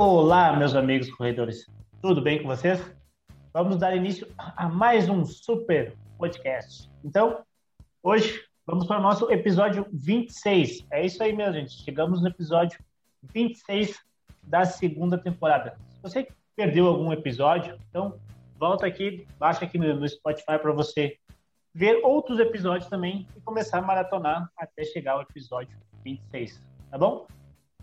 Olá, meus amigos corredores. Tudo bem com vocês? Vamos dar início a mais um super podcast. Então, hoje vamos para o nosso episódio 26. É isso aí, minha gente. Chegamos no episódio 26 da segunda temporada. Se você perdeu algum episódio, então volta aqui, baixa aqui no Spotify para você ver outros episódios também e começar a maratonar até chegar ao episódio 26, tá bom?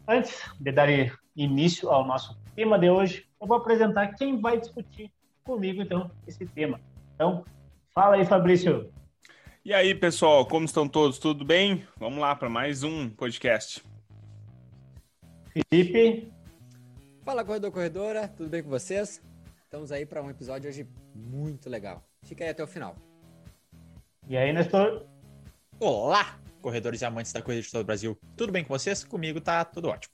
Antes de dar início ao nosso tema de hoje, eu vou apresentar quem vai discutir comigo, então, esse tema. Então, fala aí, Fabrício. E aí, pessoal, como estão todos? Tudo bem? Vamos lá para mais um podcast. Felipe. Fala, corredor, corredora, tudo bem com vocês? Estamos aí para um episódio hoje muito legal. Fica aí até o final. E aí, Nestor? Olá, corredores e amantes da corrida de todo o Brasil. Tudo bem com vocês? Comigo tá tudo ótimo.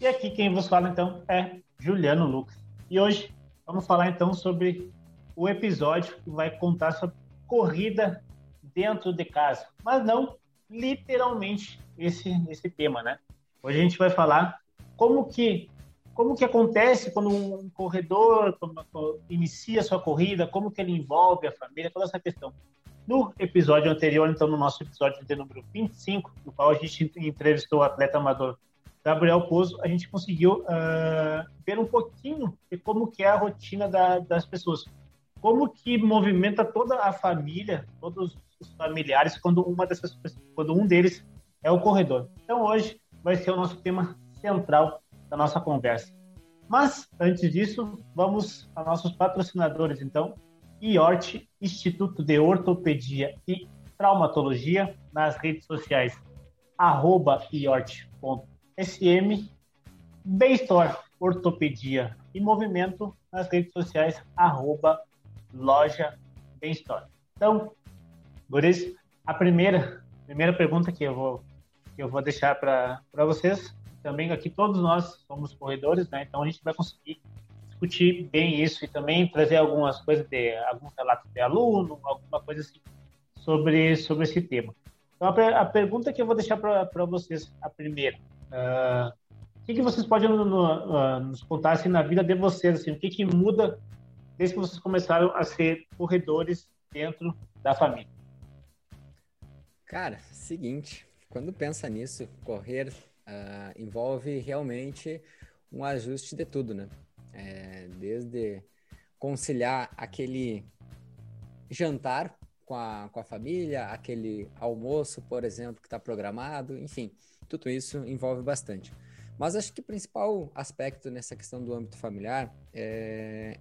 E aqui quem vos fala então é Juliano Lucas. E hoje vamos falar então sobre o episódio que vai contar sobre corrida dentro de casa, mas não literalmente esse esse tema, né? Hoje a gente vai falar como que como que acontece quando um corredor inicia sua corrida, como que ele envolve a família, toda essa questão. No episódio anterior, então, no nosso episódio de número 25, no qual a gente entrevistou o atleta amador Gabriel Pozo, a gente conseguiu uh, ver um pouquinho de como que é a rotina da, das pessoas. Como que movimenta toda a família, todos os familiares, quando, uma dessas, quando um deles é o corredor. Então, hoje vai ser o nosso tema central da nossa conversa. Mas, antes disso, vamos a nossos patrocinadores, então, IORT, Instituto de Ortopedia e Traumatologia, nas redes sociais, arroba iort.sm, Baystore, Ortopedia e Movimento, nas redes sociais, arroba loja Baystore. Então, Boris, a primeira, primeira pergunta que eu vou, que eu vou deixar para vocês, também aqui todos nós somos corredores, né? Então a gente vai conseguir discutir bem isso e também trazer algumas coisas de alguns relatos de aluno, alguma coisa assim sobre sobre esse tema. Então a, a pergunta que eu vou deixar para vocês, a primeira, uh, o que, que vocês podem no, no, uh, nos contar assim, na vida de vocês, assim, o que que muda desde que vocês começaram a ser corredores dentro da família? Cara, seguinte, quando pensa nisso, correr uh, envolve realmente um ajuste de tudo, né? É, desde conciliar aquele jantar com a, com a família, aquele almoço, por exemplo, que está programado, enfim, tudo isso envolve bastante. Mas acho que o principal aspecto nessa questão do âmbito familiar é,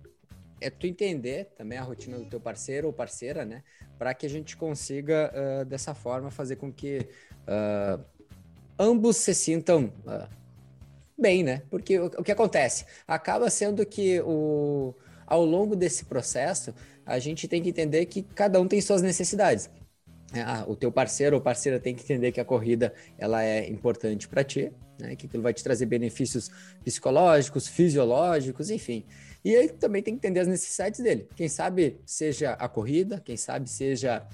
é tu entender também a rotina do teu parceiro ou parceira, né? Para que a gente consiga, uh, dessa forma, fazer com que uh, ambos se sintam uh, bem, né? Porque o, o, que acontece? Acaba sendo que o, ao longo desse processo, a gente tem que entender que cada um tem suas necessidades. É, ah, o teu parceiro ou parceira tem que entender que a corrida ela é importante para ti, né? que aquilo vai te trazer benefícios psicológicos, fisiológicos, enfim. E aí também tem que entender as necessidades dele. Quem sabe seja a corrida, quem sabe seja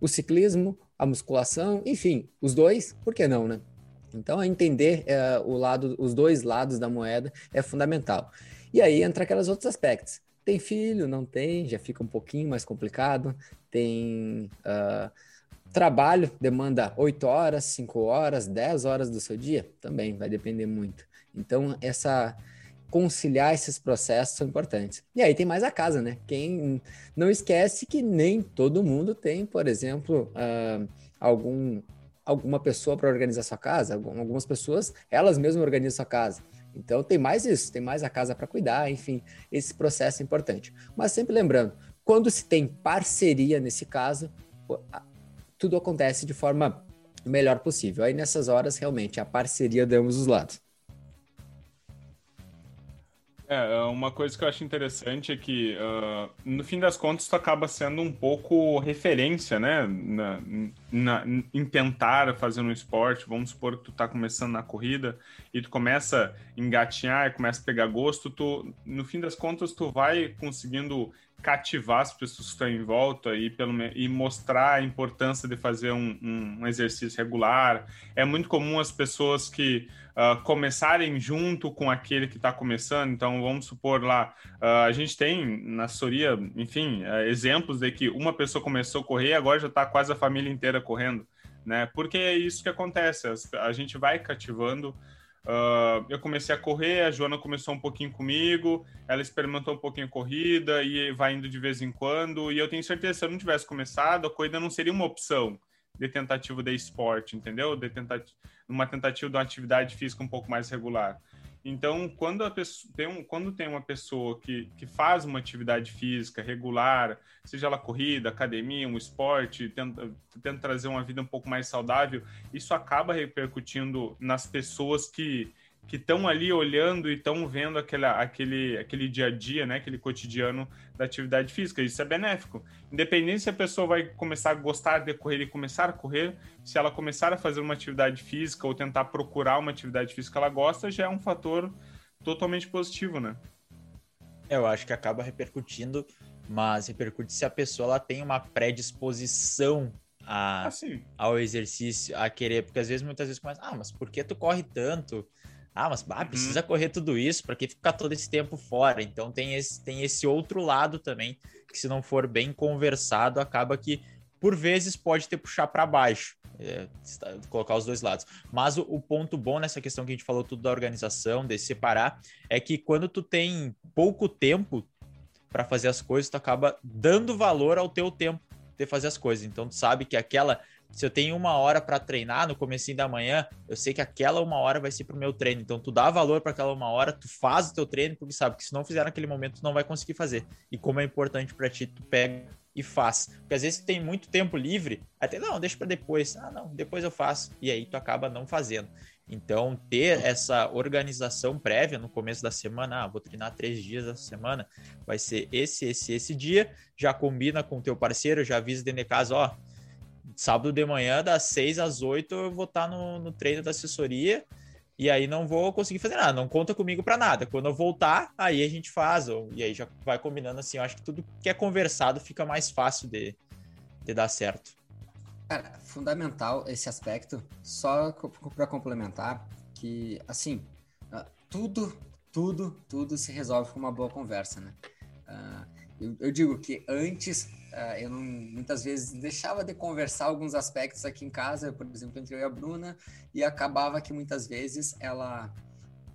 o ciclismo, a musculação, enfim, os dois, por que não, né? Então, entender é, o lado, os dois lados da moeda é fundamental. E aí entra aqueles outros aspectos. Tem filho, não tem, já fica um pouquinho mais complicado. Tem uh, trabalho, demanda 8 horas, 5 horas, 10 horas do seu dia, também vai depender muito. Então, essa conciliar esses processos são importantes. E aí tem mais a casa, né? Quem não esquece que nem todo mundo tem, por exemplo, uh, algum alguma pessoa para organizar sua casa, algumas pessoas, elas mesmas organizam sua casa. Então tem mais isso, tem mais a casa para cuidar, enfim, esse processo é importante. Mas sempre lembrando, quando se tem parceria nesse caso, tudo acontece de forma melhor possível. Aí nessas horas, realmente, a parceria de ambos os lados. É, é, uma coisa que eu acho interessante é que, uh, no fim das contas, tu acaba sendo um pouco referência, né? Na, na, em tentar fazer um esporte. Vamos supor que tu tá começando na corrida e tu começa a engatinhar começa a pegar gosto. Tu, no fim das contas, tu vai conseguindo cativar as pessoas que estão em volta e, pelo, e mostrar a importância de fazer um, um, um exercício regular. É muito comum as pessoas que uh, começarem junto com aquele que está começando. Então, vamos supor lá, uh, a gente tem na assessoria, enfim, uh, exemplos de que uma pessoa começou a correr e agora já está quase a família inteira correndo, né? Porque é isso que acontece, a gente vai cativando Uh, eu comecei a correr, a Joana começou um pouquinho comigo, ela experimentou um pouquinho a corrida e vai indo de vez em quando. E eu tenho certeza se eu não tivesse começado, a corrida não seria uma opção de tentativa de esporte, entendeu? De tentativa, uma tentativa de uma atividade física um pouco mais regular. Então, quando, a pessoa, tem, um, quando tem uma pessoa que, que faz uma atividade física regular, seja ela corrida, academia, um esporte, tenta, tenta trazer uma vida um pouco mais saudável, isso acaba repercutindo nas pessoas que, que estão ali olhando e estão vendo aquele, aquele, aquele dia a dia, né, aquele cotidiano da atividade física. Isso é benéfico. Independente se a pessoa vai começar a gostar de correr e começar a correr, se ela começar a fazer uma atividade física ou tentar procurar uma atividade física que ela gosta, já é um fator totalmente positivo, né? Eu acho que acaba repercutindo, mas repercute se a pessoa ela tem uma predisposição a, ah, ao exercício, a querer, porque às vezes, muitas vezes começa, ah, mas por que tu corre tanto? Ah, mas ah, precisa uhum. correr tudo isso, para que ficar todo esse tempo fora? Então tem esse, tem esse outro lado também, que se não for bem conversado, acaba que por vezes pode ter puxar para baixo. É, colocar os dois lados. Mas o, o, ponto bom nessa questão que a gente falou tudo da organização, de separar, é que quando tu tem pouco tempo para fazer as coisas, tu acaba dando valor ao teu tempo de fazer as coisas. Então tu sabe que aquela se eu tenho uma hora para treinar no começo da manhã, eu sei que aquela uma hora vai ser pro meu treino. Então tu dá valor para aquela uma hora, tu faz o teu treino, porque sabe que se não fizer naquele momento, tu não vai conseguir fazer. E como é importante para ti, tu pega e faz. Porque às vezes tu tem muito tempo livre, até não, deixa para depois. Ah, não, depois eu faço. E aí tu acaba não fazendo. Então, ter essa organização prévia no começo da semana, ah, vou treinar três dias essa semana, vai ser esse, esse, esse dia, já combina com o teu parceiro, já avisa dentro de casa, ó, sábado de manhã, das 6 às 8, eu vou estar no, no treino da assessoria e aí não vou conseguir fazer nada, não conta comigo para nada. Quando eu voltar, aí a gente faz, ou, e aí já vai combinando assim. Eu acho que tudo que é conversado fica mais fácil de, de dar certo. Cara, fundamental esse aspecto, só para complementar, que assim, ah, tudo, tudo, tudo se resolve com uma boa conversa, né? Uh, eu, eu, digo que antes Uh, eu não, muitas vezes deixava de conversar alguns aspectos aqui em casa, por exemplo, entre eu e a Bruna, e acabava que muitas vezes ela,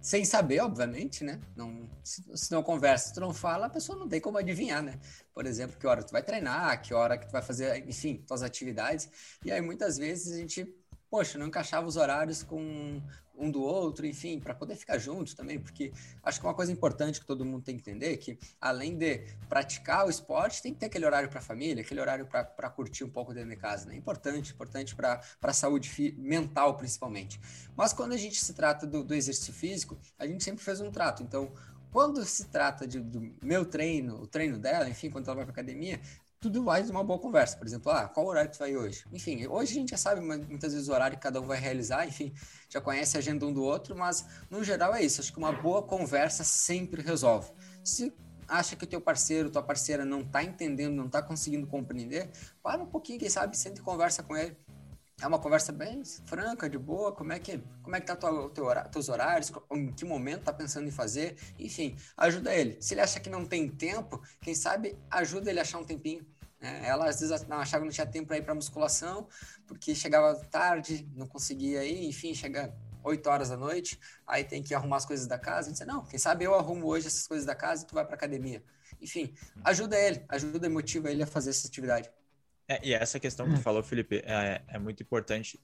sem saber, obviamente, né? Não, se, se não conversa, se tu não fala, a pessoa não tem como adivinhar, né? Por exemplo, que hora tu vai treinar, que hora que tu vai fazer, enfim, tuas atividades. E aí muitas vezes a gente poxa, não encaixava os horários com um do outro, enfim, para poder ficar juntos também, porque acho que uma coisa importante que todo mundo tem que entender é que, além de praticar o esporte, tem que ter aquele horário para a família, aquele horário para curtir um pouco dentro de casa, né? Importante, importante para a saúde mental, principalmente. Mas quando a gente se trata do, do exercício físico, a gente sempre fez um trato. Então, quando se trata de, do meu treino, o treino dela, enfim, quando ela vai para academia, tudo de uma boa conversa. Por exemplo, ah, qual horário tu vai hoje? Enfim, hoje a gente já sabe muitas vezes o horário que cada um vai realizar, enfim, já conhece a agenda um do outro, mas no geral é isso. Acho que uma boa conversa sempre resolve. Se acha que o teu parceiro, tua parceira não tá entendendo, não tá conseguindo compreender, para um pouquinho, quem sabe, sente conversa com ele. É uma conversa bem franca, de boa, como é que, como é que tá tua, teu horário, teus horários, em que momento tá pensando em fazer, enfim, ajuda ele. Se ele acha que não tem tempo, quem sabe ajuda ele a achar um tempinho. Né? Ela às vezes não, achava que não tinha tempo para ir para musculação, porque chegava tarde, não conseguia ir, enfim, chega 8 horas da noite, aí tem que arrumar as coisas da casa. A gente não, quem sabe eu arrumo hoje essas coisas da casa e tu vai para academia. Enfim, ajuda ele, ajuda e motiva ele a fazer essa atividade. É, e essa questão que tu falou, Felipe, é, é muito importante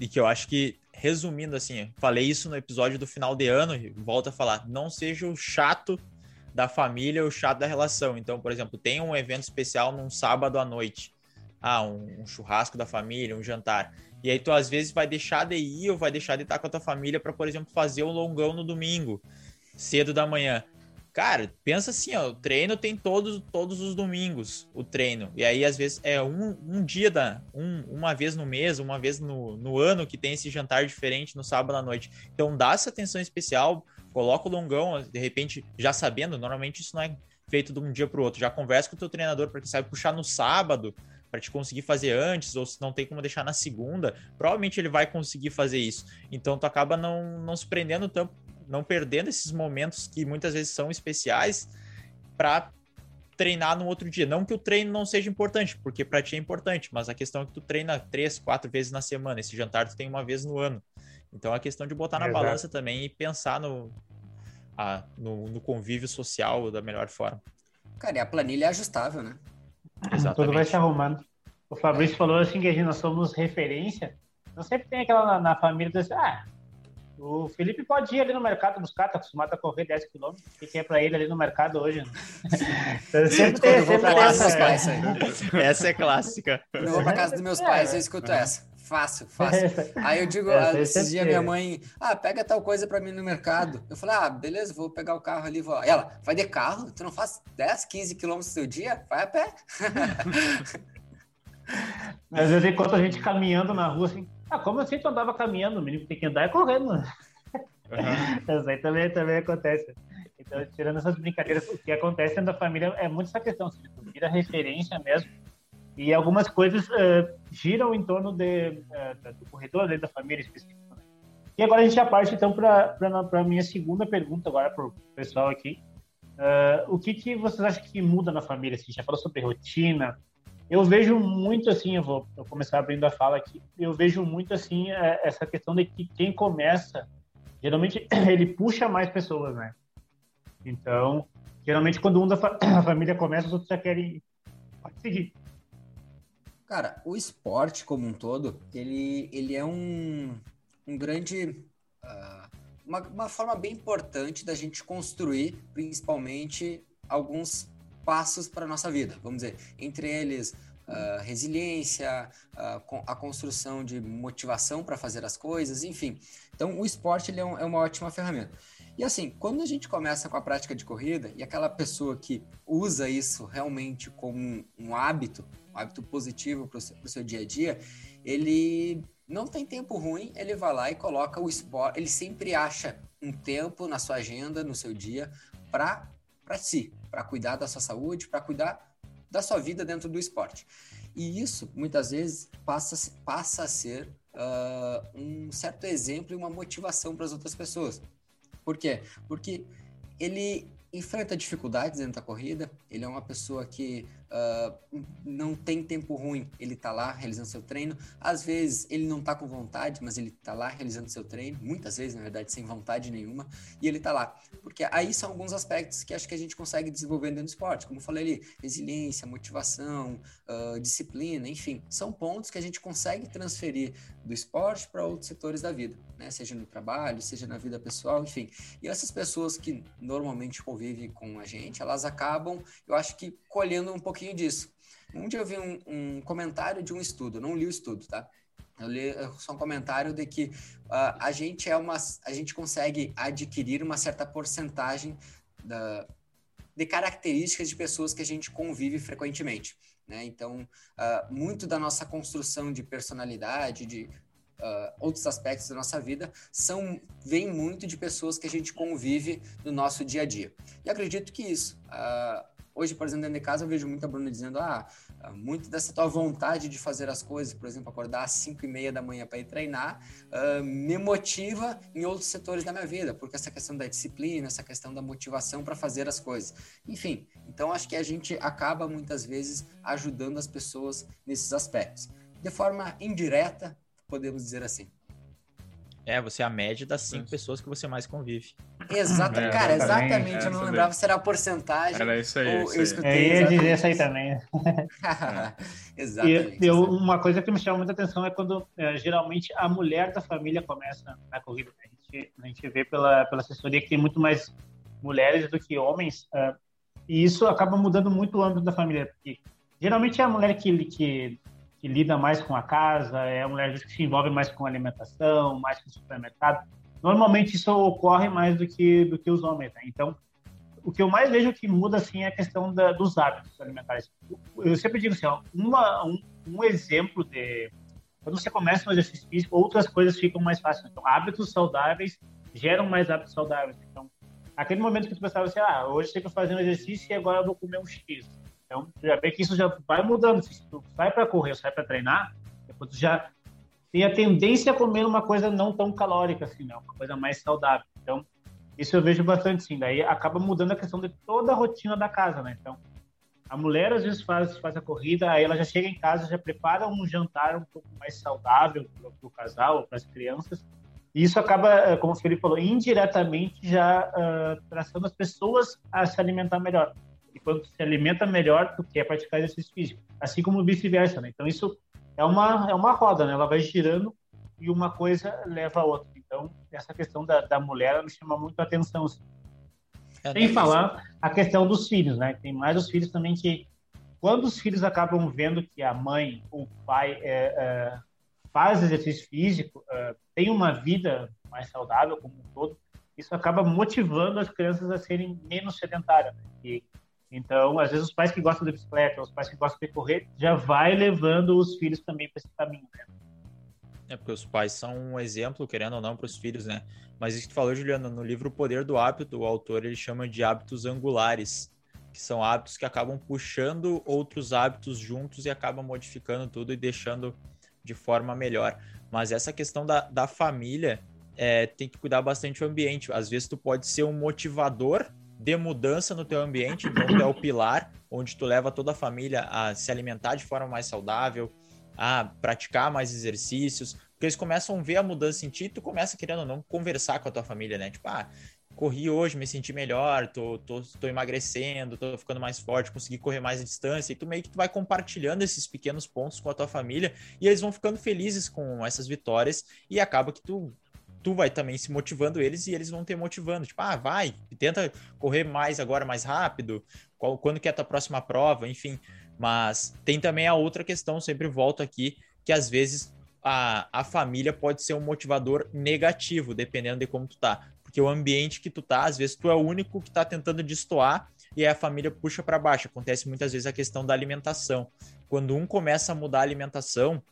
e que eu acho que, resumindo assim, falei isso no episódio do final de ano e volto a falar, não seja o chato da família, o chato da relação. Então, por exemplo, tem um evento especial num sábado à noite. Ah, um, um, churrasco da família, um jantar. E aí tu às vezes vai deixar de ir ou vai deixar de estar com a tua família para, por exemplo, fazer um longão no domingo, cedo da manhã. Cara, pensa assim, ó, o treino tem todos, todos os domingos, o treino. E aí, às vezes, é um, um dia, da, um, uma vez no mês, uma vez no, no ano que tem esse jantar diferente no sábado à noite. Então, dá essa atenção especial, coloca o longão, de repente, já sabendo, normalmente isso não é feito de um dia para o outro. Já conversa com o teu treinador para que sabe puxar no sábado para te conseguir fazer antes, ou se não tem como deixar na segunda, provavelmente ele vai conseguir fazer isso. Então tu acaba não, não se prendendo tanto, não perdendo esses momentos que muitas vezes são especiais para treinar no outro dia. Não que o treino não seja importante, porque para ti é importante, mas a questão é que tu treina três, quatro vezes na semana. Esse jantar tu tem uma vez no ano. Então a questão de botar na Exato. balança também e pensar no, a, no, no, convívio social da melhor forma. Cara, e a planilha é ajustável, né? Exatamente. Tudo vai se arrumando. O Fabrício falou assim que a gente, nós somos referência. Não sempre tem aquela na, na família, assim, ah, o Felipe pode ir ali no mercado buscar, tá acostumado a correr 10 km. O que é para ele ali no mercado hoje? Né? Então, sempre tem, sempre tem essa, pais, essa é clássica. Quando eu vou pra casa dos meus pais, eu escuto essa. Fácil, fácil. Aí eu digo, ah, esses dias minha mãe, ah, pega tal coisa para mim no mercado. Eu falei, ah, beleza, vou pegar o carro ali. Vou. Ela, vai de carro? Tu não faz 10, 15 quilômetros do seu dia? Vai a pé. Às vezes, enquanto a gente caminhando na rua, assim, ah, como assim tu andava caminhando? O menino tem que andar é correndo. Uhum. Isso aí também, também acontece. Então, tirando essas brincadeiras, o que acontece dentro da família é muito essa questão, assim, tu vira referência mesmo. E algumas coisas uh, giram em torno de, uh, do corredor da família específica. Né? E agora a gente já parte, então, para a minha segunda pergunta agora para o pessoal aqui. Uh, o que, que vocês acham que muda na família? Assim, já falou sobre rotina, eu vejo muito assim, eu vou começar abrindo a fala aqui, eu vejo muito assim é, essa questão de que quem começa, geralmente ele puxa mais pessoas, né? Então, geralmente quando um da fa família começa, os outros já querem seguir. Cara, o esporte como um todo, ele, ele é um, um grande uh, uma, uma forma bem importante da gente construir, principalmente alguns passos para a nossa vida, vamos dizer. Entre eles, uh, resiliência, uh, a construção de motivação para fazer as coisas, enfim. Então, o esporte ele é, um, é, uma ótima ferramenta. E assim, quando a gente começa com a prática de corrida e aquela pessoa que usa isso realmente como um, um hábito, um hábito positivo para o seu, seu dia a dia, ele não tem tempo ruim, ele vai lá e coloca o esporte, ele sempre acha um tempo na sua agenda, no seu dia, para si, para cuidar da sua saúde, para cuidar da sua vida dentro do esporte. E isso, muitas vezes, passa, passa a ser uh, um certo exemplo e uma motivação para as outras pessoas. Por quê? Porque ele enfrenta dificuldades dentro da corrida, ele é uma pessoa que uh, não tem tempo ruim, ele está lá realizando seu treino. Às vezes ele não está com vontade, mas ele está lá realizando seu treino, muitas vezes, na verdade, sem vontade nenhuma, e ele está lá. Porque aí são alguns aspectos que acho que a gente consegue desenvolver dentro do esporte, como eu falei ali, resiliência, motivação, uh, disciplina, enfim, são pontos que a gente consegue transferir do esporte para outros setores da vida, né? Seja no trabalho, seja na vida pessoal, enfim. E essas pessoas que normalmente convivem com a gente, elas acabam, eu acho que colhendo um pouquinho disso. Um dia eu vi um, um comentário de um estudo, não li o estudo, tá? Eu li só um comentário de que uh, a gente é uma, a gente consegue adquirir uma certa porcentagem da, de características de pessoas que a gente convive frequentemente. Né? Então, uh, muito da nossa construção de personalidade, de uh, outros aspectos da nossa vida, são vem muito de pessoas que a gente convive no nosso dia a dia. E acredito que isso, uh, Hoje, por exemplo, dentro de casa, eu vejo muita Bruna dizendo: ah, muito dessa tua vontade de fazer as coisas, por exemplo, acordar às 5 e meia da manhã para ir treinar, uh, me motiva em outros setores da minha vida, porque essa questão da disciplina, essa questão da motivação para fazer as coisas. Enfim, então acho que a gente acaba muitas vezes ajudando as pessoas nesses aspectos. De forma indireta, podemos dizer assim. É, você é a média das cinco pessoas que você mais convive. Exato, é, cara, exatamente. É, eu não lembrava se era a porcentagem. Era isso aí. Isso eu escutei. É, eu ia dizer isso aí também. exatamente. E, eu, uma coisa que me chama muita atenção é quando é, geralmente a mulher da família começa na corrida. A gente, a gente vê pela, pela assessoria que tem muito mais mulheres do que homens. Uh, e isso acaba mudando muito o âmbito da família. Porque geralmente é a mulher que, que que lida mais com a casa, é a mulher que se envolve mais com alimentação, mais com supermercado. Normalmente isso ocorre mais do que do que os homens. Né? Então, o que eu mais vejo que muda assim é a questão da, dos hábitos alimentares. Eu sempre digo assim, ó, uma, um, um, exemplo de quando você começa um exercício físico, outras coisas ficam mais fáceis. Então, hábitos saudáveis geram mais hábitos saudáveis. Então, aquele momento que tu pensava assim, ah, hoje eu tenho que fazer um exercício e agora eu vou comer um X. Então, tu já vê que isso já vai mudando. Se tu sai para correr, sai para treinar, depois tu já tem a tendência a comer uma coisa não tão calórica assim, não, uma coisa mais saudável. Então, isso eu vejo bastante, sim. Daí acaba mudando a questão de toda a rotina da casa, né? Então, a mulher às vezes faz, faz a corrida, aí ela já chega em casa, já prepara um jantar um pouco mais saudável para o casal, para as crianças. E isso acaba, eh, como o Felipe falou, indiretamente já uh, traçando as pessoas a se alimentar melhor. E quando se alimenta melhor, tu quer praticar exercício físico. Assim como vice-versa, né? Então isso é uma, é uma roda, né? Ela vai girando e uma coisa leva a outra. Então, essa questão da, da mulher me chama muito a atenção. Assim. É, Sem falar a questão dos filhos, né? Tem mais os filhos também que, quando os filhos acabam vendo que a mãe ou o pai é, é, faz exercício físico, é, tem uma vida mais saudável como um todo, isso acaba motivando as crianças a serem menos sedentárias. Né? E, então, às vezes, os pais que gostam de bicicleta, os pais que gostam de correr, já vai levando os filhos também para esse caminho. Né? É porque os pais são um exemplo, querendo ou não, para os filhos, né? Mas isso que tu falou, Juliana, no livro O Poder do Hábito, o autor ele chama de hábitos angulares, que são hábitos que acabam puxando outros hábitos juntos e acabam modificando tudo e deixando de forma melhor. Mas essa questão da, da família é, tem que cuidar bastante do ambiente. Às vezes tu pode ser um motivador de mudança no teu ambiente, então tu é o pilar, onde tu leva toda a família a se alimentar de forma mais saudável, a praticar mais exercícios, porque eles começam a ver a mudança em ti tu começa, querendo ou não, conversar com a tua família, né? Tipo, ah, corri hoje, me senti melhor, tô, tô, tô emagrecendo, tô ficando mais forte, consegui correr mais distância, e tu meio que tu vai compartilhando esses pequenos pontos com a tua família, e eles vão ficando felizes com essas vitórias, e acaba que tu tu vai também se motivando eles e eles vão te motivando. Tipo, ah, vai, tenta correr mais agora, mais rápido. Qual, quando que é a tua próxima prova? Enfim, mas tem também a outra questão, sempre volto aqui, que às vezes a, a família pode ser um motivador negativo, dependendo de como tu tá. Porque o ambiente que tu tá, às vezes tu é o único que tá tentando destoar e aí a família puxa para baixo. Acontece muitas vezes a questão da alimentação. Quando um começa a mudar a alimentação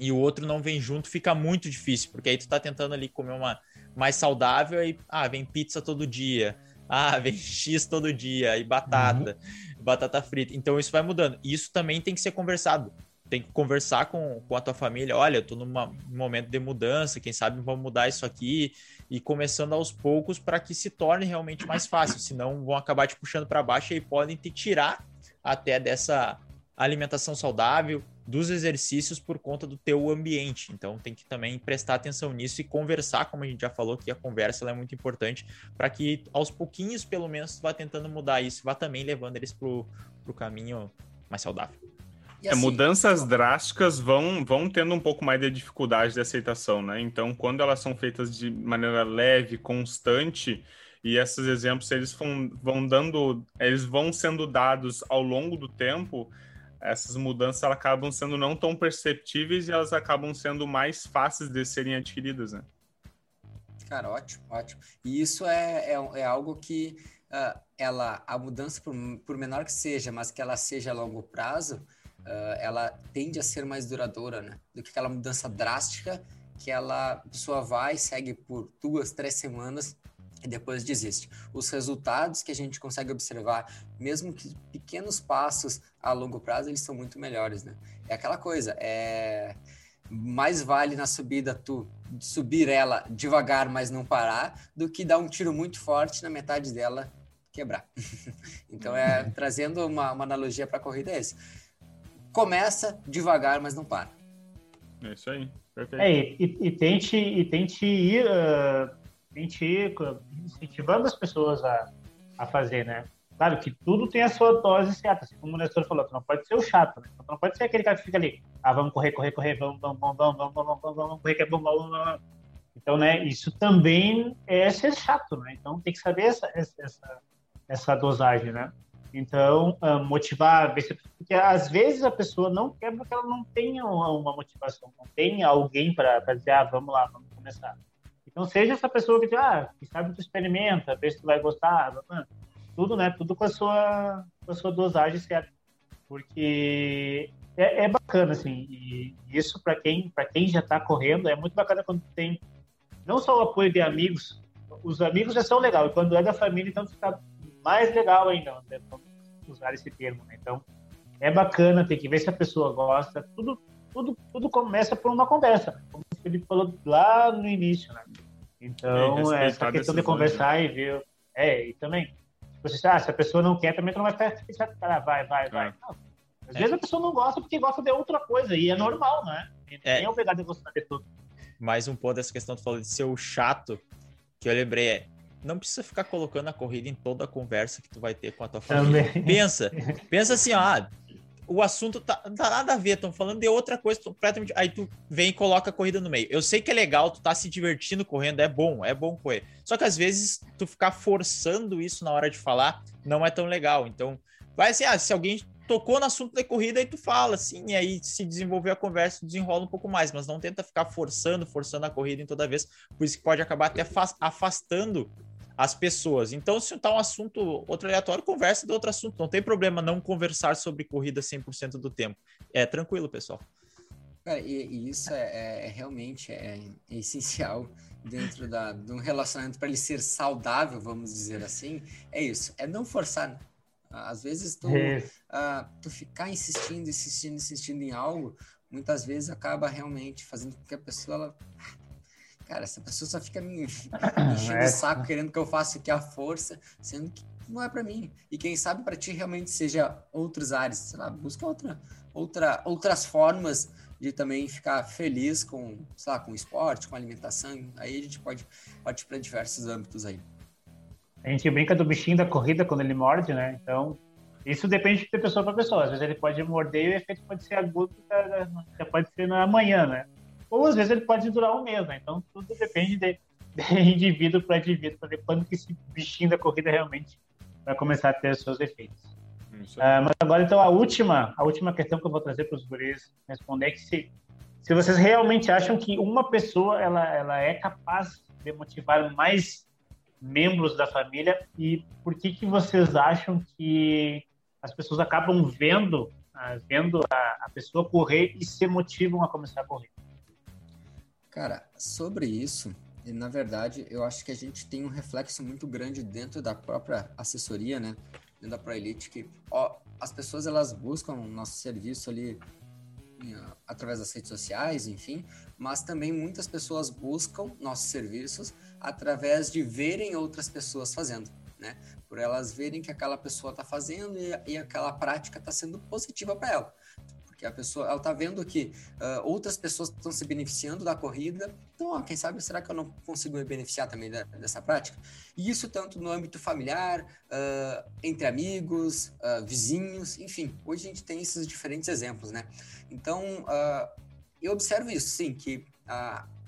e o outro não vem junto, fica muito difícil, porque aí tu tá tentando ali comer uma mais saudável e ah, vem pizza todo dia. Ah, vem X todo dia e batata. Uhum batata frita. Então isso vai mudando. Isso também tem que ser conversado. Tem que conversar com, com a tua família. Olha, eu tô num momento de mudança, quem sabe vamos mudar isso aqui e começando aos poucos para que se torne realmente mais fácil. Senão vão acabar te puxando para baixo e podem te tirar até dessa alimentação saudável, dos exercícios por conta do teu ambiente. Então tem que também prestar atenção nisso e conversar, como a gente já falou que a conversa é muito importante para que aos pouquinhos, pelo menos, vá tentando mudar isso, vá também levando eles pro, pro caminho mais saudável. É, assim, é, mudanças drásticas vão, vão tendo um pouco mais de dificuldade de aceitação, né? Então, quando elas são feitas de maneira leve, constante, e esses exemplos eles vão, vão dando, eles vão sendo dados ao longo do tempo, essas mudanças elas acabam sendo não tão perceptíveis e elas acabam sendo mais fáceis de serem adquiridas, né? Cara, ótimo, ótimo. E isso é, é, é algo que uh, ela, a mudança, por, por, menor que seja, mas que ela seja a longo prazo, uh, ela tende a ser mais duradoura, né? Do que aquela mudança drástica que ela, a pessoa vai, segue por duas, três semanas e depois desiste. Os resultados que a gente consegue observar, mesmo que pequenos passos a longo prazo, eles são muito melhores, né? É aquela coisa, é mais vale na subida tu subir ela devagar, mas não parar, do que dar um tiro muito forte na metade dela quebrar. então é uhum. trazendo uma, uma analogia para a corrida é esse. Começa devagar, mas não para. É isso aí. Perfeito. É, e, e, tente, e tente ir uh a gente ir incentivando as pessoas a, a fazer, né? Claro que tudo tem a sua dose certa. Assim, como o Nestor falou, tu não pode ser o chato, né? Tu não pode ser aquele cara que fica ali, ah, vamos correr, correr, correr, vamos, vamos, vamos, vamos, vamos, vamos, vamos, vamos correr, que é bom, vamos, vamos. Então, né, isso também é ser chato, né? Então, tem que saber essa, essa, essa dosagem, né? Então, uh, motivar, porque às vezes a pessoa não quer porque ela não tem uma motivação, não tem alguém para dizer, ah, vamos lá, vamos começar. Então, seja essa pessoa que, ah, que sabe, tu experimenta, vê se tu vai gostar, tudo, né? Tudo com a sua, com a sua dosagem certa. Porque é, é bacana, assim, e isso para quem, quem já está correndo, é muito bacana quando tem não só o apoio de amigos, os amigos já são legal, e quando é da família, então fica mais legal ainda, né? usar esse termo. Né? Então, é bacana, tem que ver se a pessoa gosta. Tudo, tudo, tudo começa por uma conversa, né? O Felipe falou lá no início, né? Então, é, essa questão de conversar né? e ver. É, e também, você, ah, se a pessoa não quer, também tu não vai ficar, ah, vai, vai, vai. Não. Às é. vezes a pessoa não gosta porque gosta de outra coisa, e é normal, né? é. é obrigado a gostar de tudo. Mais um ponto dessa questão, tu falou de ser o chato, que eu lembrei é, não precisa ficar colocando a corrida em toda a conversa que tu vai ter com a tua família. Também. Pensa, pensa assim, ó, ah, o assunto tá, tá nada a ver, estão falando de outra coisa completamente. Aí tu vem e coloca a corrida no meio. Eu sei que é legal, tu tá se divertindo correndo, é bom, é bom correr. Só que às vezes tu ficar forçando isso na hora de falar não é tão legal. Então, vai assim, ah, se alguém tocou no assunto da corrida, aí tu fala, assim, e aí se desenvolver a conversa, desenrola um pouco mais, mas não tenta ficar forçando, forçando a corrida em toda vez, por isso que pode acabar até afastando as pessoas. Então, se tá um assunto outro aleatório, conversa de outro assunto. Não tem problema não conversar sobre corrida 100% do tempo. É tranquilo, pessoal. Cara, e, e isso é, é, é realmente é, é, essencial dentro da, de um relacionamento para ele ser saudável, vamos dizer assim. É isso, é não forçar. Né? Às vezes tu, uh, tu ficar insistindo, insistindo, insistindo em algo, muitas vezes acaba realmente fazendo com que a pessoa ela, Cara, essa pessoa só fica me enchendo é. o saco querendo que eu faça aqui a força, sendo que não é para mim. E quem sabe para ti realmente seja outros ares, sei lá, busca outra, outra, outras formas de também ficar feliz com, sei lá, com esporte, com alimentação. Aí a gente pode partir para diversos âmbitos aí. A gente brinca do bichinho da corrida quando ele morde, né? Então, isso depende de pessoa para pessoa. Às vezes ele pode morder e o efeito pode ser agudo, já pode ser na manhã, né? Ou às vezes ele pode durar um mês, né? Então tudo depende de, de indivíduo para indivíduo, para ver quando que esse bichinho da corrida realmente vai começar a ter os seus efeitos. Uh, mas agora, então, a última, a última questão que eu vou trazer para os guris responder é que se, se vocês realmente acham que uma pessoa ela, ela é capaz de motivar mais membros da família e por que que vocês acham que as pessoas acabam vendo, uh, vendo a, a pessoa correr e se motivam a começar a correr? Cara, sobre isso, na verdade, eu acho que a gente tem um reflexo muito grande dentro da própria assessoria, né? Dentro da ProElite, que ó, as pessoas elas buscam o nosso serviço ali uh, através das redes sociais, enfim, mas também muitas pessoas buscam nossos serviços através de verem outras pessoas fazendo, né? Por elas verem que aquela pessoa está fazendo e, e aquela prática está sendo positiva para ela que a pessoa ela tá vendo que uh, outras pessoas estão se beneficiando da corrida, então, ó, quem sabe será que eu não consigo me beneficiar também da, dessa prática? E isso tanto no âmbito familiar, uh, entre amigos, uh, vizinhos, enfim, hoje a gente tem esses diferentes exemplos, né? Então, eu observo isso, sim, que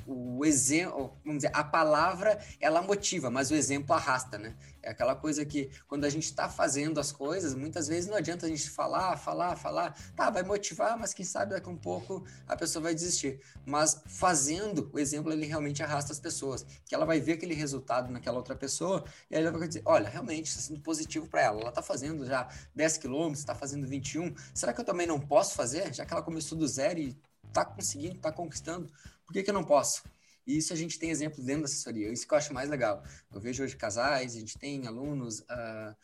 o exemplo, vamos dizer, a palavra ela motiva, mas o exemplo arrasta, né? É aquela coisa que quando a gente está fazendo as coisas, muitas vezes não adianta a gente falar, falar, falar, tá, vai motivar, mas quem sabe daqui um pouco a pessoa vai desistir. Mas fazendo, o exemplo ele realmente arrasta as pessoas, que ela vai ver aquele resultado naquela outra pessoa e aí ela vai dizer, olha, realmente está sendo positivo para ela, ela está fazendo já 10 quilômetros, está fazendo 21, será que eu também não posso fazer, já que ela começou do zero e está conseguindo, está conquistando? Por que, que eu não posso? E isso a gente tem exemplos dentro da assessoria. Isso que eu acho mais legal. Eu vejo hoje casais, a gente tem alunos uh,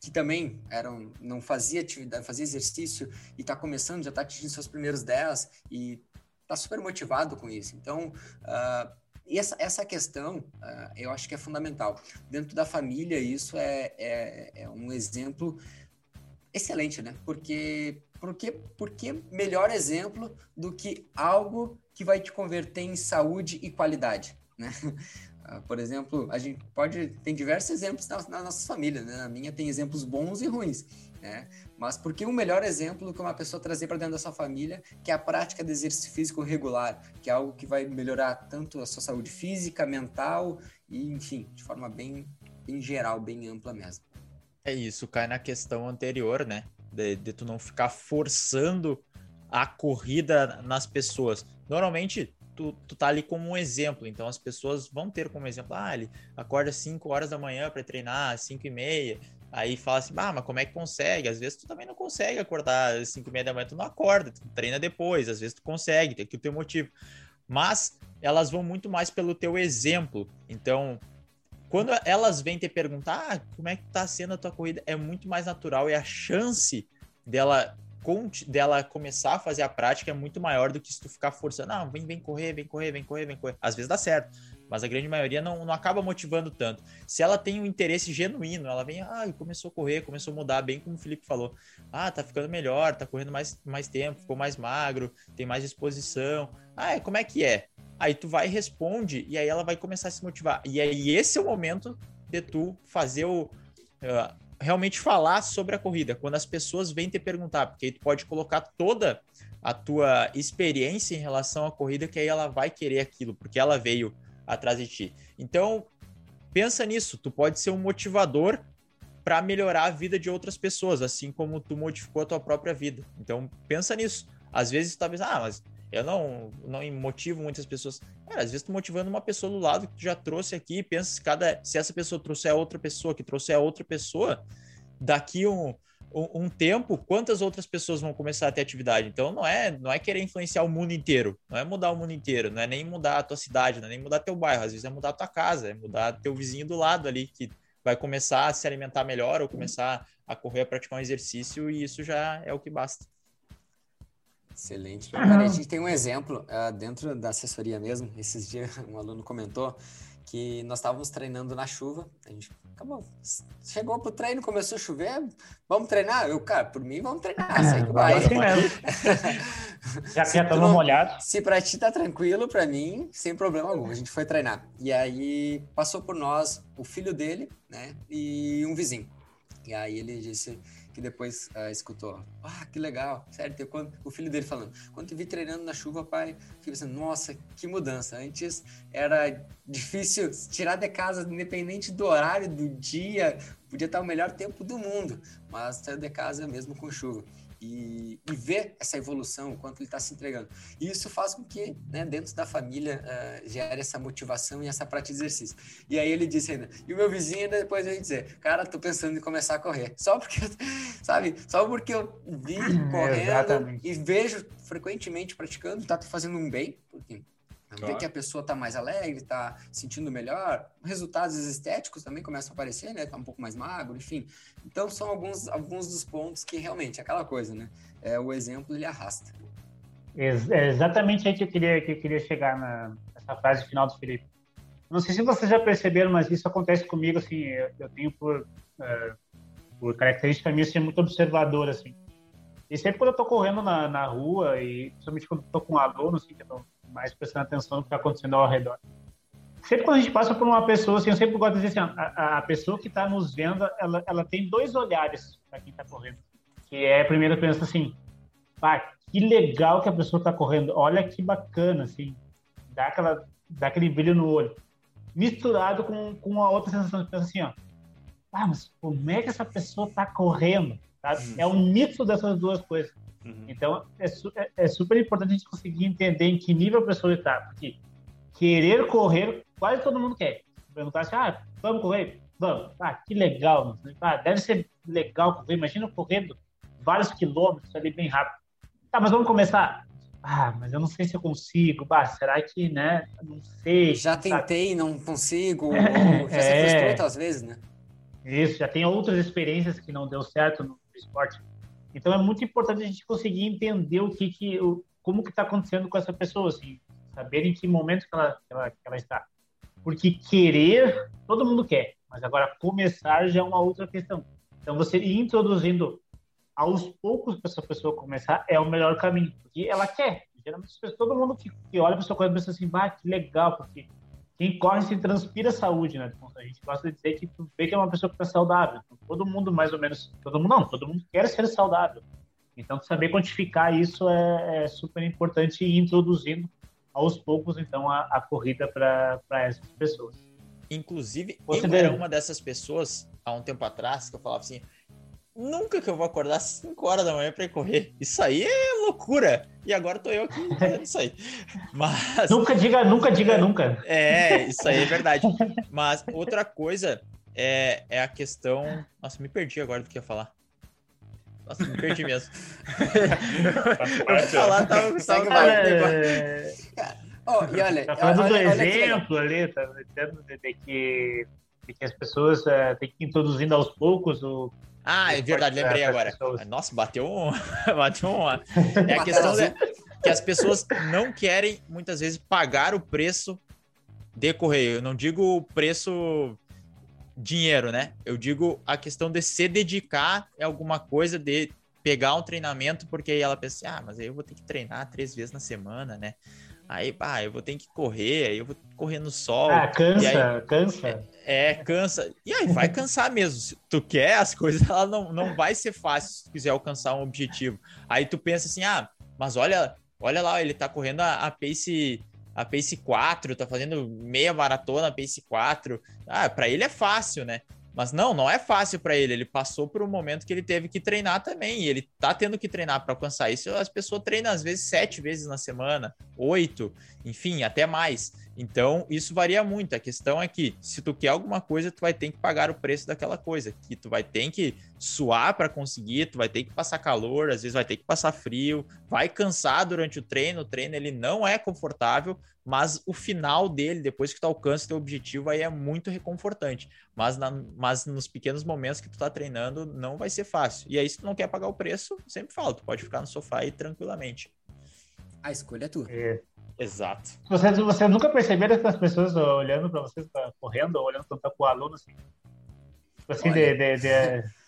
que também eram, não fazia atividade, fazia exercício e está começando, já está atingindo seus primeiros 10 e está super motivado com isso. Então, uh, essa, essa questão uh, eu acho que é fundamental. Dentro da família, isso é, é, é um exemplo excelente, né? Porque porque, porque melhor exemplo do que algo que vai te converter em saúde e qualidade, né? Ah, por exemplo, a gente pode tem diversos exemplos na, na nossa família, né? A minha tem exemplos bons e ruins, né? Mas por que o melhor exemplo que uma pessoa trazer para dentro da sua família, que é a prática de exercício físico regular, que é algo que vai melhorar tanto a sua saúde física, mental e, enfim, de forma bem, bem geral, bem ampla mesmo. É isso, cai na questão anterior, né? De, de tu não ficar forçando a corrida nas pessoas. Normalmente, tu, tu tá ali como um exemplo, então as pessoas vão ter como exemplo, ah, ele acorda 5 horas da manhã para treinar, 5 e meia, aí fala assim, ah, mas como é que consegue? Às vezes tu também não consegue acordar às 5 e meia da manhã, tu não acorda, tu treina depois, às vezes tu consegue, tem que ter motivo. Mas elas vão muito mais pelo teu exemplo, então quando elas vêm te perguntar ah, como é que tá sendo a tua corrida, é muito mais natural e a chance dela dela começar a fazer a prática é muito maior do que se tu ficar forçando, ah, vem, vem correr, vem correr, vem correr, vem correr. Às vezes dá certo, mas a grande maioria não, não acaba motivando tanto. Se ela tem um interesse genuíno, ela vem, ah, começou a correr, começou a mudar, bem como o Felipe falou. Ah, tá ficando melhor, tá correndo mais, mais tempo, ficou mais magro, tem mais disposição. Ah, como é que é? Aí tu vai responde, e aí ela vai começar a se motivar. E aí esse é o momento de tu fazer o. Uh, realmente falar sobre a corrida, quando as pessoas vêm te perguntar, porque aí tu pode colocar toda a tua experiência em relação à corrida, que aí ela vai querer aquilo, porque ela veio atrás de ti. Então, pensa nisso, tu pode ser um motivador para melhorar a vida de outras pessoas, assim como tu modificou a tua própria vida. Então, pensa nisso. Às vezes, talvez, ah, mas eu não, não motivo muitas pessoas. Cara, às vezes tu motivando uma pessoa do lado que tu já trouxe aqui, pensa se cada se essa pessoa trouxer outra pessoa, que trouxer outra pessoa, daqui um, um, um, tempo, quantas outras pessoas vão começar a ter atividade? Então não é não é querer influenciar o mundo inteiro, não é mudar o mundo inteiro, não é nem mudar a tua cidade, não é nem mudar teu bairro, às vezes é mudar tua casa, é mudar teu vizinho do lado ali que vai começar a se alimentar melhor ou começar a correr, a praticar um exercício e isso já é o que basta. Excelente. Cara, a gente tem um exemplo uh, dentro da assessoria mesmo. Esses dias um aluno comentou que nós estávamos treinando na chuva. A gente acabou. Chegou pro treino, começou a chover. Vamos treinar? Eu, cara, por mim, vamos treinar. Sei que vai. Assim mesmo. já já estamos molhados. Se para ti tá tranquilo, para mim, sem problema algum. A gente foi treinar. E aí passou por nós o filho dele, né? E um vizinho. E aí ele disse que depois uh, escutou. Ah, que legal. Sério, quando, o filho dele falando. Quando te vi treinando na chuva, pai, fiquei pensando, nossa, que mudança. Antes era difícil tirar de casa, independente do horário, do dia, podia estar o melhor tempo do mundo, mas saiu de casa mesmo com chuva e, e ver essa evolução, o quanto ele está se entregando. E isso faz com que, né, dentro da família, uh, gere essa motivação e essa prática de exercício. E aí ele disse ainda, e o meu vizinho ainda depois veio dizer, cara, tô pensando em começar a correr. Só porque, sabe, só porque eu vi correndo e vejo frequentemente praticando, tá fazendo um bem, porque Claro. Ver que a pessoa está mais alegre, está sentindo melhor. Resultados estéticos também começam a aparecer, né? Tá um pouco mais magro, enfim. Então são alguns, alguns dos pontos que realmente é aquela coisa, né? É, o exemplo ele arrasta. É exatamente aí que eu queria, que eu queria chegar na, nessa frase final do Felipe. Não sei se vocês já perceberam, mas isso acontece comigo, assim, eu, eu tenho por, uh, por característica minha ser muito observador, assim. E sempre quando eu tô correndo na, na rua, e principalmente quando eu tô com um aluno, assim, que eu tô mais prestando atenção no que está acontecendo ao redor. Sempre quando a gente passa por uma pessoa, assim, eu sempre gosto de dizer assim, a, a pessoa que está nos vendo, ela, ela tem dois olhares para quem está correndo. Que é, primeiro, pensa assim, ah, que legal que a pessoa está correndo, olha que bacana, assim, dá, aquela, dá aquele brilho no olho. Misturado com, com a outra sensação, pensa assim, ó, ah, mas como é que essa pessoa está correndo? Tá? É um mito dessas duas coisas. Uhum. Então, é, é, é, super importante a gente conseguir entender em que nível a pessoa está. Porque querer correr, quase todo mundo quer. Perguntar assim, ah, vamos correr? Vamos. Ah, que legal. Ah, deve ser legal correr. Imagina correndo vários quilômetros ali bem rápido. Tá, mas vamos começar. Ah, mas eu não sei se eu consigo. Bah, será que, né? Não sei. Já tentei, sabe? não consigo. Já é... se frustrou outras vezes, né? Isso, já tem outras experiências que não deu certo no esporte. Então é muito importante a gente conseguir entender o que, que o, como que está acontecendo com essa pessoa, assim, saber em que momento que ela, que ela, que ela está. Porque querer, todo mundo quer, mas agora começar já é uma outra questão. Então você ir introduzindo aos poucos para essa pessoa começar é o melhor caminho, porque ela quer. Geralmente todo mundo que, que olha para sua coisa pensa assim, bah, que legal, porque quem corre se transpira saúde, né? A gente gosta de dizer que tu vê que é uma pessoa que está saudável. Então, todo mundo, mais ou menos, todo mundo não, todo mundo quer ser saudável. Então, saber quantificar isso é, é super importante e introduzindo aos poucos, então, a, a corrida para essas pessoas. Inclusive, Você eu deve... era uma dessas pessoas, há um tempo atrás, que eu falava assim, Nunca que eu vou acordar às 5 horas da manhã para correr. Isso aí é loucura. E agora tô eu aqui fazendo isso aí. Mas. Nunca diga, nunca diga nunca. É, isso aí é verdade. Mas outra coisa é, é a questão. Nossa, me perdi agora do que ia falar. Nossa, me perdi mesmo. falar, tava, tava é... Oh, e olha, tá falando olha, do olha exemplo ali, tá dizendo de que de que as pessoas uh, têm que ir introduzindo aos poucos o. Ah, é verdade, lembrei agora. Pessoas. Nossa, bateu um. bateu um. É a questão de, que as pessoas não querem, muitas vezes, pagar o preço de correr. Eu não digo o preço dinheiro, né? Eu digo a questão de se dedicar a alguma coisa, de pegar um treinamento, porque aí ela pensa, assim, ah, mas aí eu vou ter que treinar três vezes na semana, né? Aí, pá, eu vou ter que correr, aí eu vou correr no sol. Ah, cansa, aí, cansa. É, é, cansa. E aí, vai cansar mesmo. Se tu quer as coisas, ela não, não vai ser fácil se tu quiser alcançar um objetivo. Aí tu pensa assim, ah, mas olha, olha lá, ele tá correndo a, a pace a pace 4, tá fazendo meia maratona pace 4. Ah, para ele é fácil, né? Mas não, não é fácil para ele. Ele passou por um momento que ele teve que treinar também. E ele tá tendo que treinar para alcançar isso. As pessoas treinam às vezes sete vezes na semana, oito, enfim, até mais. Então, isso varia muito. A questão é que se tu quer alguma coisa, tu vai ter que pagar o preço daquela coisa, que tu vai ter que suar para conseguir, tu vai ter que passar calor, às vezes vai ter que passar frio, vai cansar durante o treino, o treino ele não é confortável, mas o final dele, depois que tu alcança o teu objetivo, aí é muito reconfortante. Mas, na, mas nos pequenos momentos que tu tá treinando, não vai ser fácil. E aí, se tu não quer pagar o preço, sempre falo, tu pode ficar no sofá aí tranquilamente. A escolha é tua. É. Exato. Vocês, vocês nunca perceberam essas pessoas olhando para vocês, tá correndo, ou olhando quando tá com o aluno, assim? Tipo assim, olha, de, de, de...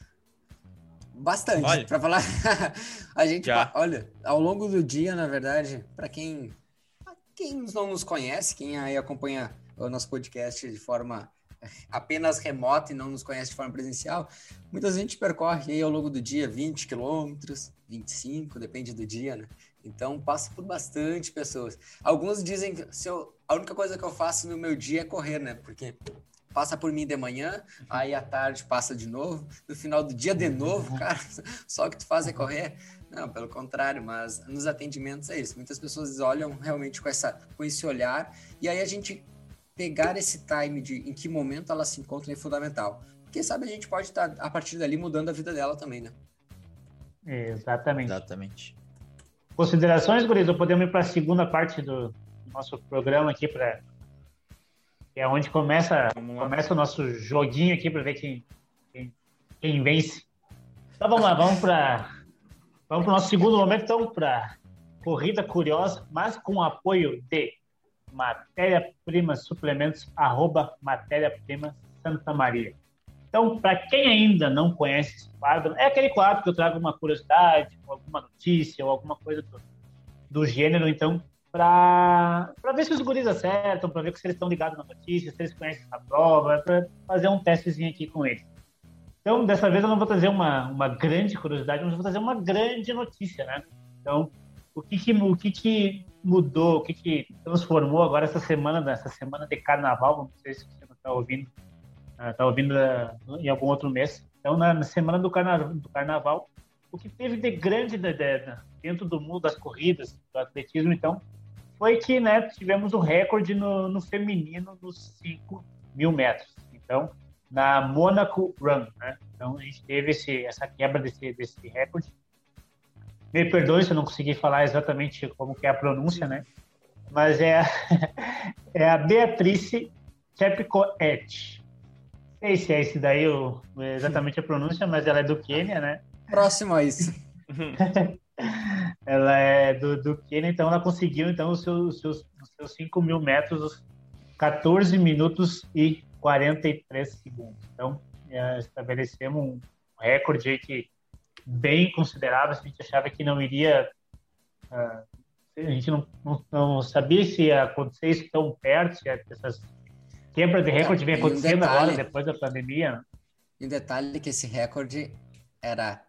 Bastante. Para falar, a gente, Já. olha, ao longo do dia, na verdade, para quem, quem não nos conhece, quem aí acompanha o nosso podcast de forma apenas remota e não nos conhece de forma presencial, muita gente percorre aí ao longo do dia 20 quilômetros, 25, depende do dia, né? Então, passo por bastante pessoas. Alguns dizem que se eu, a única coisa que eu faço no meu dia é correr, né? Porque passa por mim de manhã, aí à tarde passa de novo, no final do dia de novo, cara, só o que tu faz é correr. Não, pelo contrário, mas nos atendimentos é isso. Muitas pessoas olham realmente com, essa, com esse olhar, e aí a gente pegar esse time de em que momento ela se encontra é fundamental. Porque sabe a gente pode estar, a partir dali, mudando a vida dela também, né? Exatamente. Exatamente. Considerações, Guriz, ou podemos ir para a segunda parte do nosso programa aqui, para que é onde começa, começa o nosso joguinho aqui para ver quem, quem, quem, vence. Então vamos lá, vamos para vamos o nosso segundo momento, então, para Corrida Curiosa, mas com apoio de Matéria-Prima Suplementos, arroba Matéria-Prima Santa Maria. Então, para quem ainda não conhece esse quadro, é aquele quadro que eu trago uma curiosidade, alguma notícia ou alguma coisa do, do gênero, então, para ver se os guris acertam, para ver se eles estão ligados na notícia, se eles conhecem a prova, para fazer um testezinho aqui com eles. Então, dessa vez eu não vou trazer uma, uma grande curiosidade, mas vou trazer uma grande notícia, né? Então, o que, que o que, que mudou, o que, que transformou agora essa semana, nessa semana de carnaval, não sei se você está ouvindo, está ouvindo uh, em algum outro mês. Então, na semana do, carna, do, carnaval, o que teve de grande de, de, dentro do mundo das corridas, do atletismo, então, foi que né, tivemos o um recorde no, no, feminino nos 5 mil metros. Então, na Monaco Run. Né? Então, a gente teve esse, essa quebra desse, desse recorde. Me perdoe se eu não consegui falar exatamente como que é a pronúncia, né? Mas é a, é a Beatrice Chepcoet sei se é esse daí o, exatamente a pronúncia, mas ela é do Quênia, né? Próximo a isso. ela é do, do Quênia, então ela conseguiu então os seus, os seus, os seus 5 mil metros, 14 minutos e 43 segundos. Então, é, estabelecemos um recorde aí que bem considerável, a gente achava que não iria... Uh, a gente não, não, não, sabia se ia acontecer isso tão perto, se essas quebra de recorde vem acontecendo um detalhe, agora, depois da pandemia. E um detalhe que esse recorde era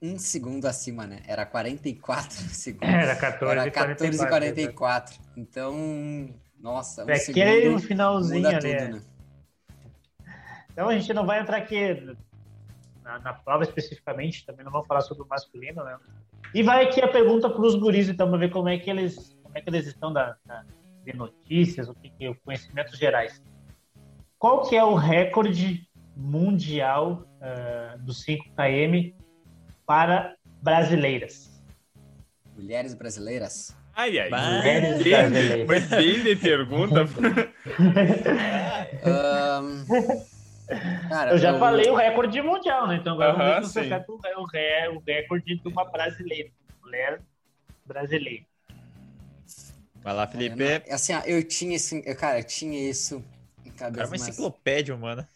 um segundo acima, né? Era 44 segundos. Era 14 Era 14 44. 44. Então, nossa, um é segundo que no finalzinho ali. Tudo, né? Então a gente não vai entrar aqui na, na, prova especificamente, também não vamos falar sobre o masculino, né? E vai aqui a pergunta para os guris, então, para ver como é que eles, como é que eles estão da, da de notícias, o que, que conhecimentos gerais. Qual que é o recorde mundial uh, do 5km para brasileiras? Mulheres brasileiras? Ai, ai, Mulheres brasileiras. Mas bem de pergunta. Um... Cara, eu já eu... falei o recorde mundial, né? Então agora uh -huh, vamos ver se o, o recorde de uma brasileira. Mulher brasileira. Vai lá, Felipe. Não, assim, eu tinha esse. Cara, eu tinha isso em cabeça. Cara, uma enciclopédia, mano.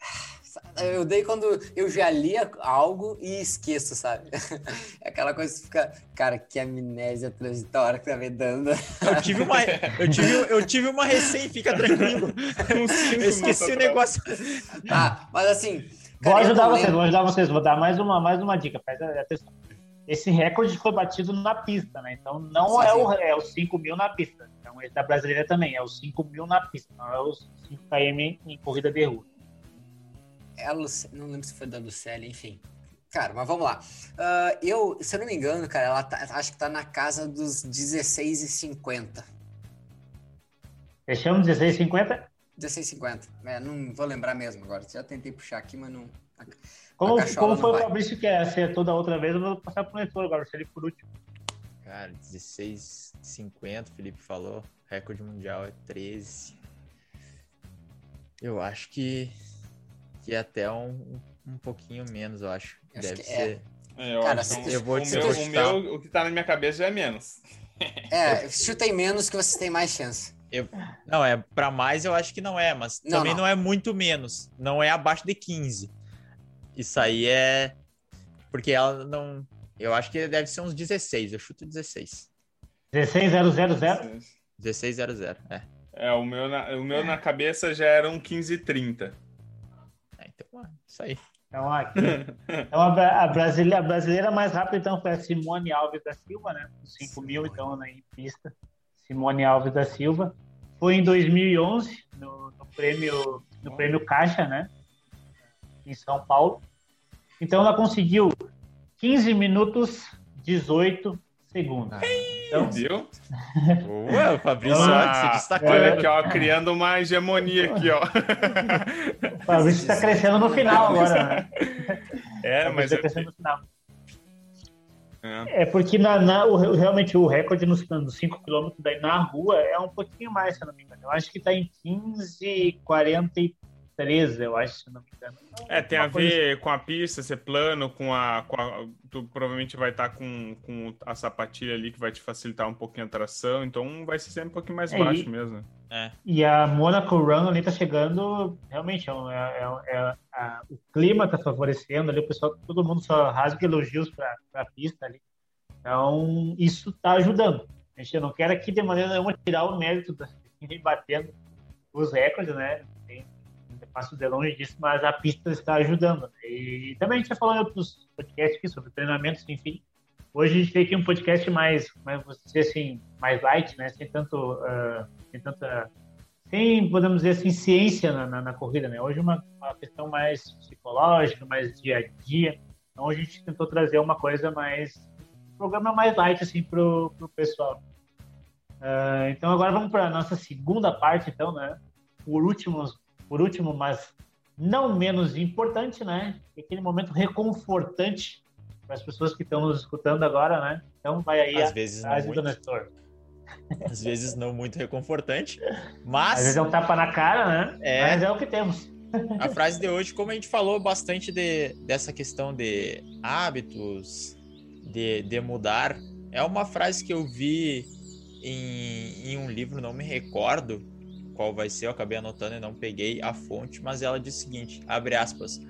Eu dei quando eu já lia algo e esqueço, sabe? É aquela coisa que fica, cara, que amnésia transitória que tá me dando. Eu tive uma, eu tive, eu tive uma recém, fica tranquilo. Eu esqueci o negócio. Tá, mas assim. Cara, vou ajudar vocês, vou ajudar vocês, vou dar mais uma, mais uma dica. Presta atenção. Esse recorde foi batido na pista, né? Então não sim, é, sim. O, é os 5 mil na pista. Então esse da brasileira também, é os 5 mil na pista, não é os 5 km em corrida de rua é não lembro se foi da Lucélia, enfim. Cara, mas vamos lá. Uh, eu, se eu não me engano, cara, ela tá, acho que tá na casa dos 16,50. Fechamos 16,50? 16,50. É, não vou lembrar mesmo agora. Já tentei puxar aqui, mas não. Como, como foi o Fabrício que é ser toda outra vez, eu vou passar pro leitor agora, se ele por último. Cara, 16,50, o Felipe falou. Recorde mundial é 13. Eu acho que que é até um, um pouquinho menos, eu acho. acho Deve ser. É. É, eu, Cara, acho, eu vou o, meu, o, meu, o que tá na minha cabeça é menos. É, chutem menos que vocês têm mais chance. Eu, não, é para mais eu acho que não é, mas não, também não. não. é muito menos. Não é abaixo de 15. Isso aí é. Porque ela não. Eu acho que deve ser uns 16. Eu chuto 16. 16000? 1600, é. É, o meu na, o meu na cabeça já era um 1530. Então, isso aí. Então, aqui, então a, brasileira, a brasileira mais rápida então foi a Simone Alves da Silva, né? 5 mil, então, né, em pista. Simone Alves da Silva. Foi em 2011, no, no, prêmio, no prêmio Caixa, né? Em São Paulo. Então, ela conseguiu 15 minutos 18 segundos. Então, Viu? O Fabrício ah, se destacando. Olha aqui, ó, criando uma hegemonia aqui, ó. O Fabrício está crescendo no final agora, né? É, mas. Está é crescendo no final. É, é porque na, na, o, realmente o recorde nos, nos 5 km daí na rua é um pouquinho mais, se não me engano. Eu acho que está em 15,43 13, eu acho, se não me engano. É, tem a ver assim. com a pista ser plano, com a, com a. Tu provavelmente vai estar tá com, com a sapatilha ali que vai te facilitar um pouquinho a tração, então vai ser sempre um pouquinho mais é, baixo e, mesmo. É. E a Monaco Run ali tá chegando, realmente, é, é, é, é a, o clima tá favorecendo ali, o pessoal, todo mundo só rasga elogios para a pista ali. Então, isso tá ajudando. A gente não quer aqui de maneira nenhuma tirar o mérito da batendo os recordes, né? Passo de longe disso, mas a pista está ajudando. Né? E também a gente já falou em outros podcasts aqui sobre treinamentos, enfim. Hoje a gente tem aqui um podcast mais, mais assim, mais light, né? Sem tanto, uh, sem tanta, sem podemos dizer assim, ciência na, na, na corrida, né? Hoje uma, uma questão mais psicológica, mais dia a dia. Então a gente tentou trazer uma coisa mais, um programa mais light assim pro, pro pessoal. Uh, então agora vamos para nossa segunda parte, então, né? Por últimos por último, mas não menos importante, né? Aquele momento reconfortante para as pessoas que estão nos escutando agora, né? Então vai aí Às a vezes frase não do Nestor. Às vezes não muito reconfortante, mas... Às vezes é um tapa na cara, né? É... Mas é o que temos. A frase de hoje, como a gente falou bastante de, dessa questão de hábitos, de, de mudar, é uma frase que eu vi em, em um livro, não me recordo, qual vai ser, eu acabei anotando e não peguei a fonte, mas ela diz o seguinte, abre aspas,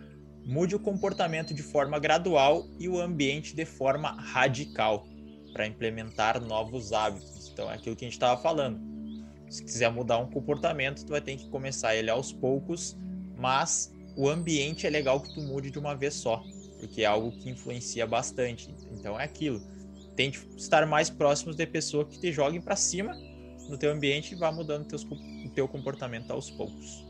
mude o comportamento de forma gradual e o ambiente de forma radical para implementar novos hábitos. Então é aquilo que a gente estava falando. Se quiser mudar um comportamento, tu vai ter que começar ele aos poucos, mas o ambiente é legal que tu mude de uma vez só, porque é algo que influencia bastante. Então é aquilo. Tente estar mais próximos de pessoas que te joguem para cima no teu ambiente e vá mudando teus, o teu comportamento aos poucos.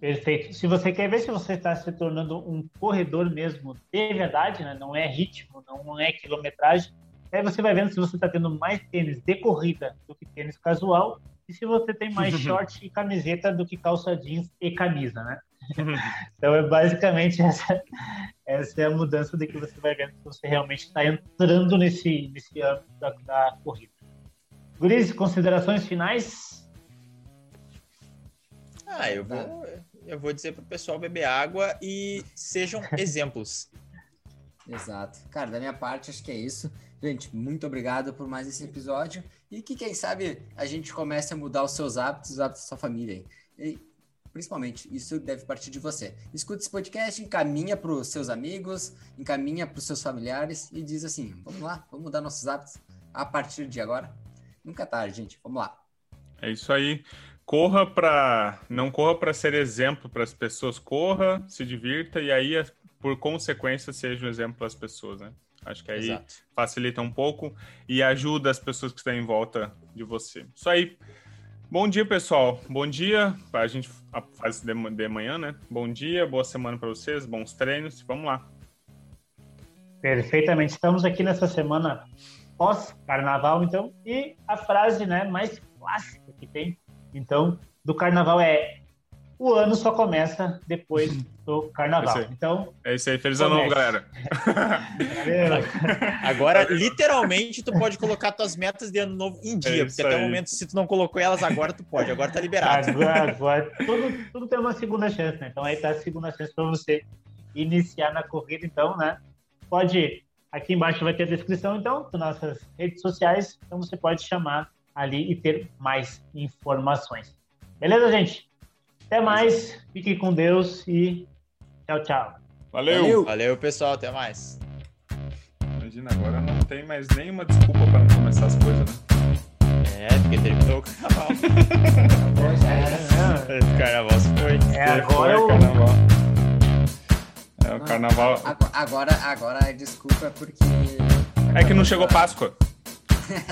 Perfeito. Se você quer ver se você está se tornando um corredor mesmo de verdade, né? não é ritmo, não é quilometragem, aí você vai vendo se você está tendo mais tênis de corrida do que tênis casual e se você tem mais short e camiseta do que calça jeans e camisa, né? então é basicamente essa, essa é a mudança de que você vai vendo se você realmente está entrando nesse, nesse âmbito da, da corrida. Guris, considerações finais? Ah, eu vou, eu vou dizer pro pessoal beber água e sejam exemplos. Exato. Cara, da minha parte, acho que é isso. Gente, muito obrigado por mais esse episódio. E que, quem sabe, a gente comece a mudar os seus hábitos, os hábitos da sua família. E, principalmente, isso deve partir de você. Escuta esse podcast, encaminha para os seus amigos, encaminha para os seus familiares e diz assim: vamos lá, vamos mudar nossos hábitos a partir de agora. Nunca é tarde, gente. Vamos lá. É isso aí. Corra para. Não corra para ser exemplo para as pessoas, corra, se divirta e aí, por consequência, seja um exemplo para as pessoas, né? Acho que aí Exato. facilita um pouco e ajuda as pessoas que estão em volta de você. Isso aí. Bom dia, pessoal. Bom dia. A gente faz de manhã, né? Bom dia, boa semana para vocês, bons treinos. Vamos lá. Perfeitamente. Estamos aqui nessa semana pós-carnaval, então, e a frase né, mais clássica que tem, então, do carnaval é o ano só começa depois do carnaval. É então. É isso aí. Feliz ano novo, galera. Agora, literalmente, tu pode colocar tuas metas de ano novo em dia, é porque até o momento, se tu não colocou elas agora, tu pode. Agora tá liberado. Agora, agora tudo, tudo tem uma segunda chance, né? Então aí tá a segunda chance para você iniciar na corrida, então, né? Pode. Aqui embaixo vai ter a descrição, então, das nossas redes sociais. Então você pode chamar ali e ter mais informações. Beleza, gente? Até mais, fique com Deus e tchau, tchau. Valeu. Valeu, Valeu pessoal, até mais. Imagina, agora não tem mais nenhuma desculpa para não começar as coisas, né? É, porque terminou o carnaval. é, é. Esse carnaval se foi. É, agora o carnaval. É, o carnaval. Agora, agora, desculpa porque. É que não chegou Páscoa.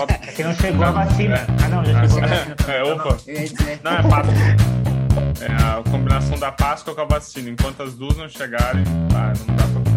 É que não chegou a vacina. Ah, não, já chegou a vacina. É, opa. Não, é Páscoa. É a combinação da Páscoa com a vacina. Enquanto as duas não chegarem, ah, não dá pra